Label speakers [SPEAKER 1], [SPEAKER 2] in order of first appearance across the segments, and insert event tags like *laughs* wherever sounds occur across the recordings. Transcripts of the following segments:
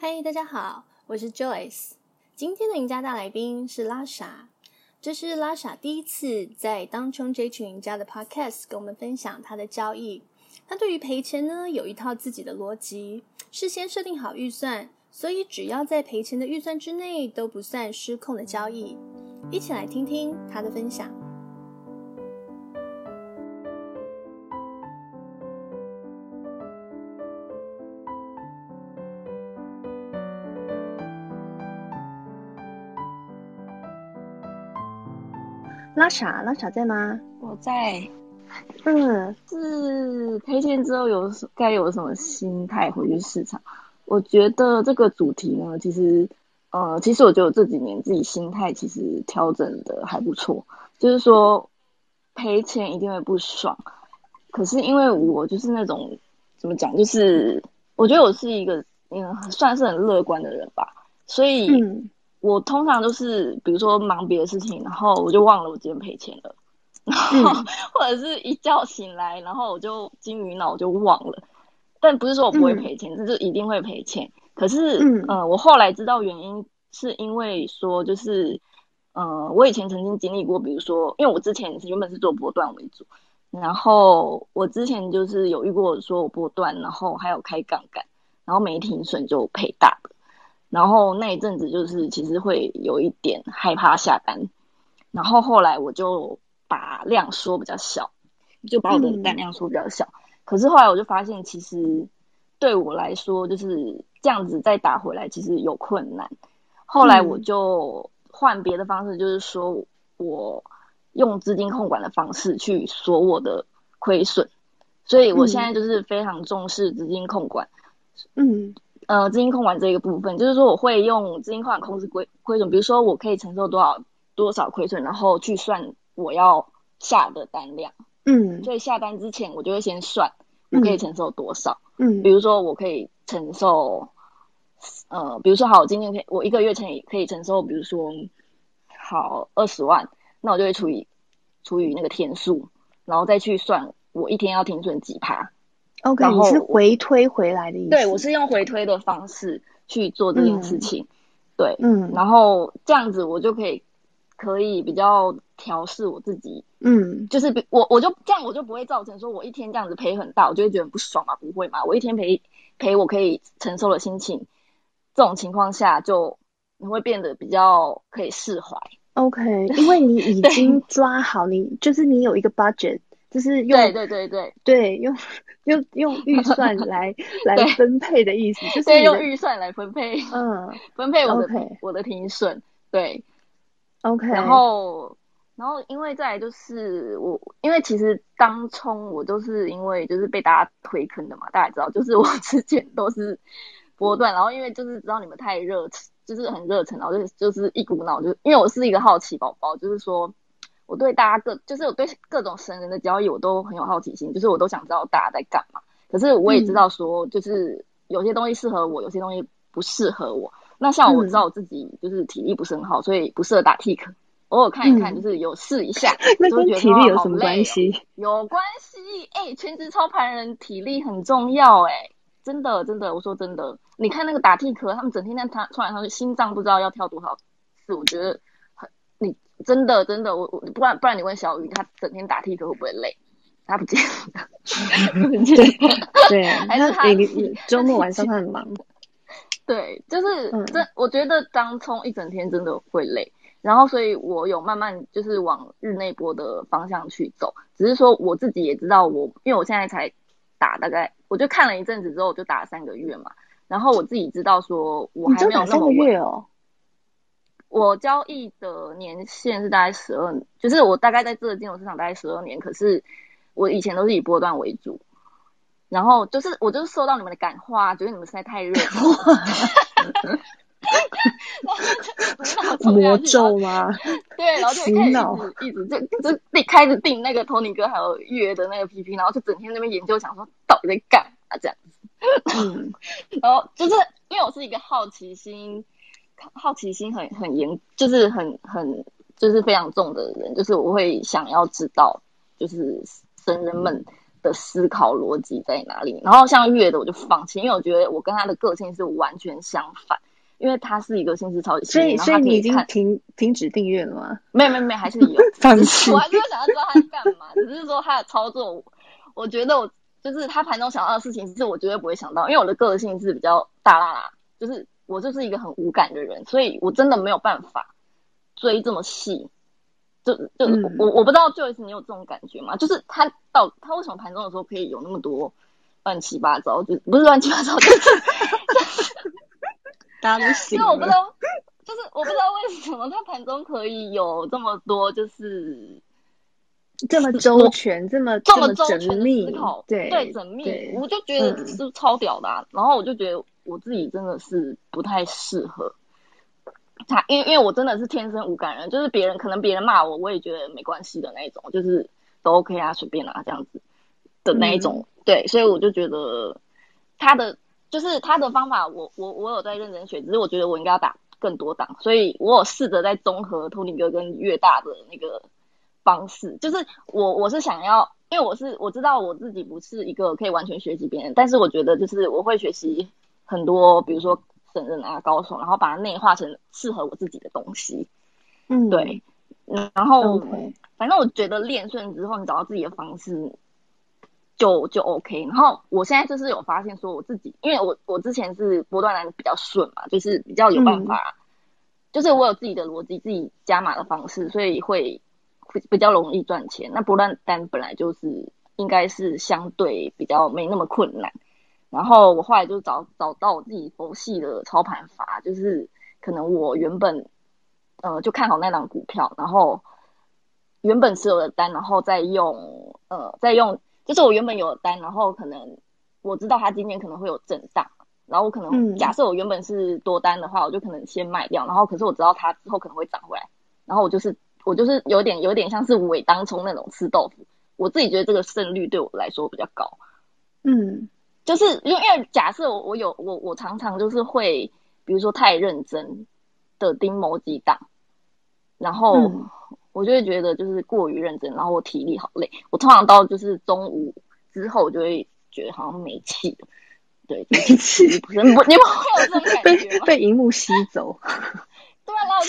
[SPEAKER 1] 嗨，大家好，我是 Joyce。今天的赢家大来宾是拉莎，这是拉莎第一次在当冲这群赢家的 Podcast 跟我们分享他的交易。他对于赔钱呢，有一套自己的逻辑，事先设定好预算，所以只要在赔钱的预算之内都不算失控的交易。一起来听听他的分享。拉莎，拉莎在吗？
[SPEAKER 2] 我在。
[SPEAKER 1] 嗯，
[SPEAKER 2] 是赔钱之后有该有什么心态回去市场？我觉得这个主题呢，其实，呃，其实我觉得我这几年自己心态其实调整的还不错。就是说，赔钱一定会不爽，可是因为我就是那种怎么讲，就是我觉得我是一个嗯，算是很乐观的人吧，所以。嗯我通常都是，比如说忙别的事情，然后我就忘了我今天赔钱了，然后 *laughs* 或者是一觉醒来，然后我就金鱼脑就忘了。但不是说我不会赔钱，这、嗯、就一定会赔钱。可是，嗯、呃，我后来知道原因是因为说，就是，呃，我以前曾经经历过，比如说，因为我之前原本是做波段为主，然后我之前就是有遇过说我波段，然后还有开杠杆，然后没停损就赔大的。然后那一阵子就是其实会有一点害怕下单，然后后来我就把量缩比较小，就把我的单量缩比较小。嗯、可是后来我就发现，其实对我来说就是这样子再打回来，其实有困难。后来我就换别的方式，就是说我用资金控管的方式去锁我的亏损，所以我现在就是非常重视资金控管。嗯。呃，资金控管这个部分，就是说我会用资金控管控制亏亏损，比如说我可以承受多少多少亏损，然后去算我要下的单量。嗯，所以下单之前我就会先算我可以承受多少。嗯，比如说我可以承受，呃，比如说好，我今天可以我一个月可以可以承受，比如说好二十万，那我就会除以除以那个天数，然后再去算我一天要停损几趴。
[SPEAKER 1] OK，你是回推回来的意思？
[SPEAKER 2] 对，我是用回推的方式去做这件事情。嗯、对，嗯，然后这样子我就可以可以比较调试我自己。嗯，就是比我我就这样，我就不会造成说我一天这样子赔很大，我就会觉得不爽嘛，不会嘛？我一天赔赔我可以承受的心情，这种情况下就你会变得比较可以释怀。
[SPEAKER 1] OK，因为你已经抓好，你就是你有一个 budget。就是用
[SPEAKER 2] 对对对对
[SPEAKER 1] 对用用用预算来 *laughs* 来分配的意思，就是
[SPEAKER 2] 用预算来分配，嗯，分配我的.我的停损，对
[SPEAKER 1] ，OK，
[SPEAKER 2] 然后然后因为再来就是我，因为其实当冲我都是因为就是被大家推坑的嘛，大家知道，就是我之前都是波段，然后因为就是知道你们太热，就是很热忱，然后就是就是一股脑就，因为我是一个好奇宝宝，就是说。我对大家各就是我对各种神人的交易我都很有好奇心，就是我都想知道大家在干嘛。可是我也知道说，就是有些东西适合我，有些东西不适合我。那像我知道我自己就是体力不是很好，所以不适合打 tick。偶尔看一看，就是有试一下，*laughs*
[SPEAKER 1] 那跟体力有什么关系？
[SPEAKER 2] 有关系，哎、欸，全职操盘人体力很重要、欸，哎，真的真的，我说真的，你看那个打 tick，他们整天在他突然上去，心脏不知道要跳多少次，我觉得。真的真的，我我不然不然你问小鱼，他整天打 T 可会不会累？他不见 *laughs* 得。
[SPEAKER 1] 对，*laughs* 还是他 *laughs* 周末晚上他很忙。
[SPEAKER 2] 对，就是这、嗯，我觉得当冲一整天真的会累。然后，所以我有慢慢就是往日内波的方向去走。只是说我自己也知道我，我因为我现在才打大概，我就看了一阵子之后，我就打了三个月嘛。然后我自己知道说，我还没有那么稳。三个月哦。我交易的年限是大概十二，就是我大概在这个金融市场大概十二年，可是我以前都是以波段为主，然后就是我就是受到你们的感化，觉得你们实在太热了，*laughs*
[SPEAKER 1] 魔咒吗？
[SPEAKER 2] 对，然后就开始一直 *laughs* 就就就开始订那个 Tony 哥还有月的那个 PP，然后就整天那边研究，想说到底在干嘛这样子，嗯，*laughs* 然后就是因为我是一个好奇心。好奇心很很严，就是很很就是非常重的人，就是我会想要知道，就是神人们的思考逻辑在哪里。然后像月的我就放弃，因为我觉得我跟他的个性是完全相反。因为他是一个心思超级细，
[SPEAKER 1] 所以所以你已经停停止订阅了吗？
[SPEAKER 2] 没有没有没有，还是有。*laughs*
[SPEAKER 1] 放弃。
[SPEAKER 2] 我还是会想要知道他干嘛，只是说他的操作我，觉得我就是他盘中想到的事情，是我绝对不会想到，因为我的个性是比较大啦啦，就是我就是一个很无感的人，所以我真的没有办法追这么细。就就、嗯、我我不知道 Joyce 你有这种感觉吗？就是他到他为什么盘中的时候可以有那么多乱七八糟，就不是乱七八糟，就是。*laughs*
[SPEAKER 1] 大家都
[SPEAKER 2] 因为我不知道，就是我不知道为什么他盘中可以有这么多，就是
[SPEAKER 1] 这么周全，这么
[SPEAKER 2] 这么周全的
[SPEAKER 1] 思
[SPEAKER 2] 考，
[SPEAKER 1] 对
[SPEAKER 2] 对，缜密，我就觉得是超屌的、啊嗯。然后我就觉得我自己真的是不太适合他，因为因为我真的是天生无感人，就是别人可能别人骂我，我也觉得没关系的那一种，就是都 OK 啊，随便啊这样子的那一种、嗯。对，所以我就觉得他的。就是他的方法我，我我我有在认真学，只是我觉得我应该要打更多档，所以我有试着在综合托尼哥跟越大的那个方式。就是我我是想要，因为我是我知道我自己不是一个可以完全学习别人，但是我觉得就是我会学习很多，比如说神人啊高手，然后把它内化成适合我自己的东西。
[SPEAKER 1] 嗯，
[SPEAKER 2] 对，嗯，然后.反正我觉得练顺之后，你找到自己的方式。就就 OK，然后我现在就是有发现说我自己，因为我我之前是波段单比较顺嘛，就是比较有办法，嗯、就是我有自己的逻辑，自己加码的方式，所以会会比较容易赚钱。那波段单本来就是应该是相对比较没那么困难。然后我后来就找找到我自己佛系的操盘法，就是可能我原本呃就看好那档股票，然后原本持有的单，然后再用呃再用。就是我原本有的单，然后可能我知道它今天可能会有震荡，然后我可能假设我原本是多单的话，我就可能先卖掉，然后可是我知道它之后可能会涨回来，然后我就是我就是有点有点像是伪当冲那种吃豆腐，我自己觉得这个胜率对我来说比较高，
[SPEAKER 1] 嗯，
[SPEAKER 2] 就是因为因为假设我我有我我常常就是会比如说太认真的盯某几档，然后。嗯我就会觉得就是过于认真，然后我体力好累。我通常到就是中午之后，我就会觉得好像没气了。对，没气 *laughs* 不是你们会有这种感觉吗？
[SPEAKER 1] 被荧幕吸走。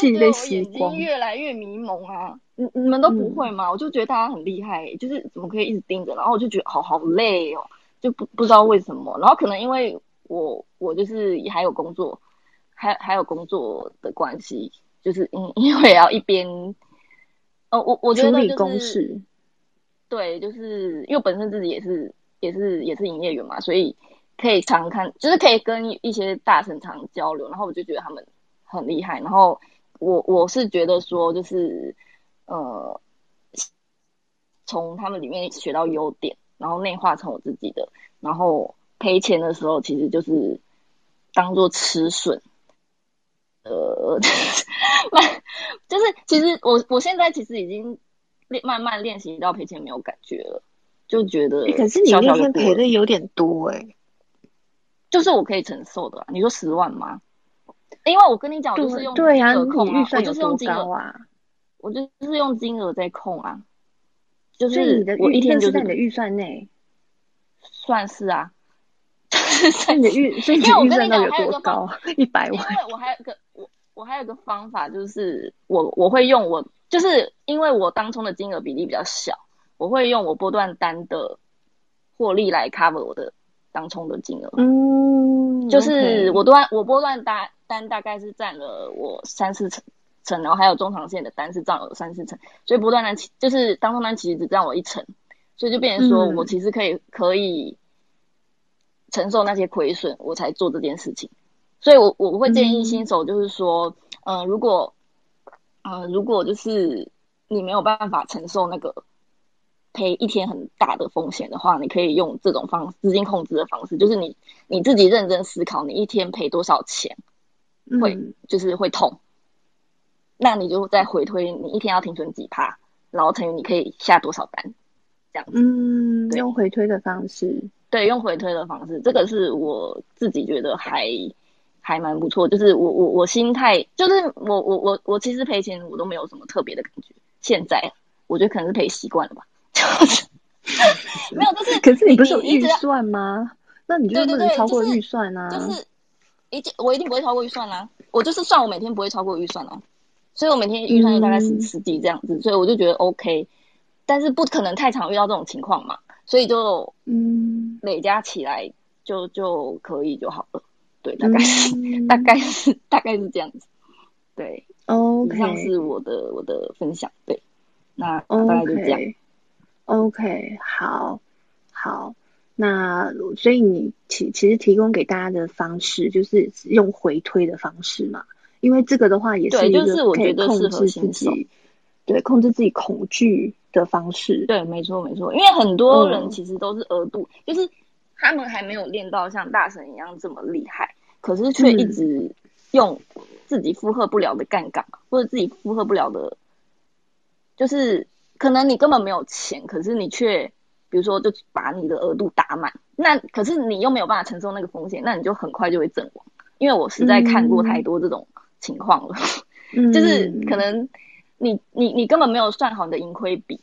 [SPEAKER 2] 对啊，然后我就觉得我眼睛越来越迷蒙啊。你你们都不会吗？我就觉得大家很厉害，就是怎么可以一直盯着，然后我就觉得好好累哦，就不不知道为什么。然后可能因为我我就是也还有工作，还还有工作的关系，就是因因为要一边。呃，我我觉得就是，对，就是因为本身自己也是也是也是营业员嘛，所以可以常看，就是可以跟一些大神常交流，然后我就觉得他们很厉害，然后我我是觉得说就是呃，从他们里面学到优点，然后内化成我自己的，然后赔钱的时候其实就是当做吃损。呃，*laughs* 就是其实我我现在其实已经练慢慢练习到赔钱没有感觉了，就觉得小小、欸、
[SPEAKER 1] 可是你那天赔的有点多哎、欸，
[SPEAKER 2] 就是我可以承受的、啊。你说十万吗？因为我跟你讲，我就是用金额控啊，我就是用金额啊，我就是用金额在控啊，就是我一天就在你的预算内，算是啊。*laughs*
[SPEAKER 1] 所以你的预，所以你的预算到底有多高？*laughs* 一百万。因
[SPEAKER 2] 为我还有个我我还有个方法，就是我我会用我，就是因为我当冲的金额比例比较小，我会用我波段单的获利来 cover 我的当冲的金额。
[SPEAKER 1] 嗯，
[SPEAKER 2] 就是我段我波段单单大概是占了我三四成，成，然后还有中长线的单是占了三四成，所以不断的就是当中单其实只占我一成，所以就变成说我其实可以可以。承受那些亏损，我才做这件事情。所以我，我我会建议新手，就是说，嗯、呃，如果，嗯、呃，如果就是你没有办法承受那个赔一天很大的风险的话，你可以用这种方资金控制的方式，就是你你自己认真思考，你一天赔多少钱会、嗯、就是会痛，那你就再回推你一天要停损几趴，然后乘以你可以下多少单，这样子。
[SPEAKER 1] 嗯，用回推的方式。
[SPEAKER 2] 对，用回推的方式，这个是我自己觉得还还蛮不错。就是我我我心态，就是我我我我其实赔钱我都没有什么特别的感觉。现在我觉得可能是赔习惯了吧。就是 *laughs* 没有，就是
[SPEAKER 1] 可是你不是有预算吗？那你就不能超过预算啊？
[SPEAKER 2] 对对对就是、就是、一定我一定不会超过预算啊！我就是算我每天不会超过预算啊，所以我每天预算就大概十十几这样子，嗯，所以我就觉得 OK，但是不可能太常遇到这种情况嘛，所以就嗯累加起来就就可以就好了。对，大概是、嗯、大概是大概是这样子。对，OK，以上是我的我的分享。对，那大概就这样。
[SPEAKER 1] OK, okay 好，好，那所以你其其实提供给大家的方式就是用回推的方式嘛，因为这个的话也是一个可以控制自己，对，控制自己恐惧的方式。
[SPEAKER 2] 对，没错没错，因为很多人其实都是额度、嗯，就是他们还没有练到像大神一样这么厉害，可是却一直用自己负荷不了的杠杆、嗯，或者自己负荷不了的，就是。可能你根本没有钱，可是你却，比如说，就把你的额度打满，那可是你又没有办法承受那个风险，那你就很快就会阵亡。因为我实在看过太多这种情况了，嗯、就是可能你你你根本没有算好你的盈亏比、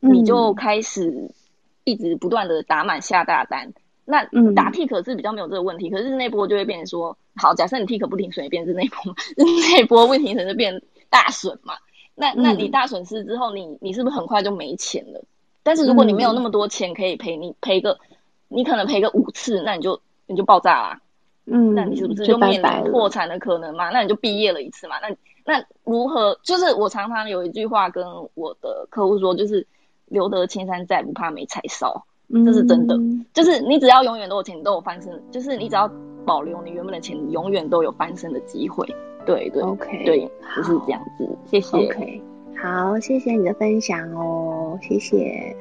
[SPEAKER 2] 嗯，你就开始一直不断的打满下大单。那打 tick 是比较没有这个问题，可是那波就会变成说，好，假设你 tick 不停损，变成那波，*laughs* 那波不停损就变大损嘛。那那你大损失之后，你你是不是很快就没钱了？但是如果你没有那么多钱可以赔，你赔个，你可能赔个五次，那你就你就爆炸啦。嗯，那你是不是就面临破产的可能嘛？那你就毕业了一次嘛？那那如何？就是我常常有一句话跟我的客户说，就是留得青山在，不怕没柴烧，这是真的。就是你只要永远都有钱，你都有翻身。就是你只要保留你原本的钱，你永远都有翻身的机会。对对，OK，对，就是这样子。谢谢。OK，
[SPEAKER 1] 好，谢谢你的分享哦，谢谢。